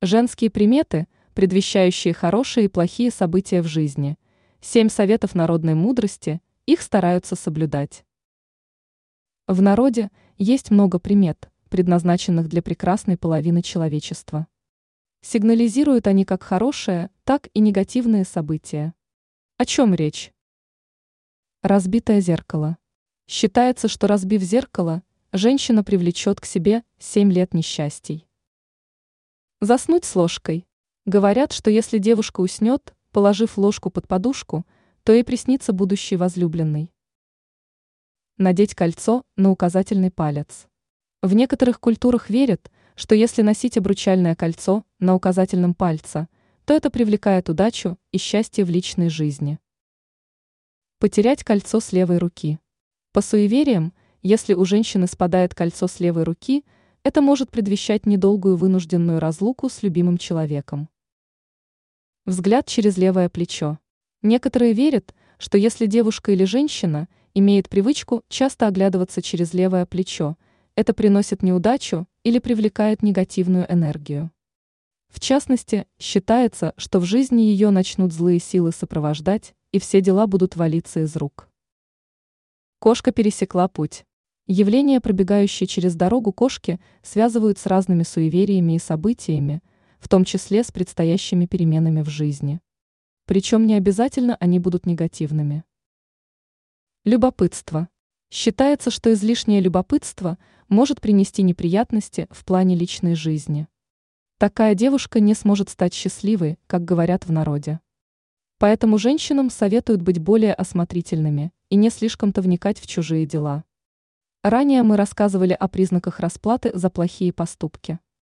Женские приметы, предвещающие хорошие и плохие события в жизни. Семь советов народной мудрости, их стараются соблюдать. В народе есть много примет, предназначенных для прекрасной половины человечества. Сигнализируют они как хорошие, так и негативные события. О чем речь? Разбитое зеркало. Считается, что разбив зеркало, женщина привлечет к себе семь лет несчастий. Заснуть с ложкой. Говорят, что если девушка уснет, положив ложку под подушку, то ей приснится будущий возлюбленный. Надеть кольцо на указательный палец. В некоторых культурах верят, что если носить обручальное кольцо на указательном пальце, то это привлекает удачу и счастье в личной жизни. Потерять кольцо с левой руки. По суевериям, если у женщины спадает кольцо с левой руки – это может предвещать недолгую вынужденную разлуку с любимым человеком. Взгляд через левое плечо. Некоторые верят, что если девушка или женщина имеет привычку часто оглядываться через левое плечо, это приносит неудачу или привлекает негативную энергию. В частности, считается, что в жизни ее начнут злые силы сопровождать, и все дела будут валиться из рук. Кошка пересекла путь. Явления, пробегающие через дорогу кошки, связывают с разными суевериями и событиями, в том числе с предстоящими переменами в жизни. Причем не обязательно они будут негативными. Любопытство. Считается, что излишнее любопытство может принести неприятности в плане личной жизни. Такая девушка не сможет стать счастливой, как говорят в народе. Поэтому женщинам советуют быть более осмотрительными и не слишком-то вникать в чужие дела. Ранее мы рассказывали о признаках расплаты за плохие поступки.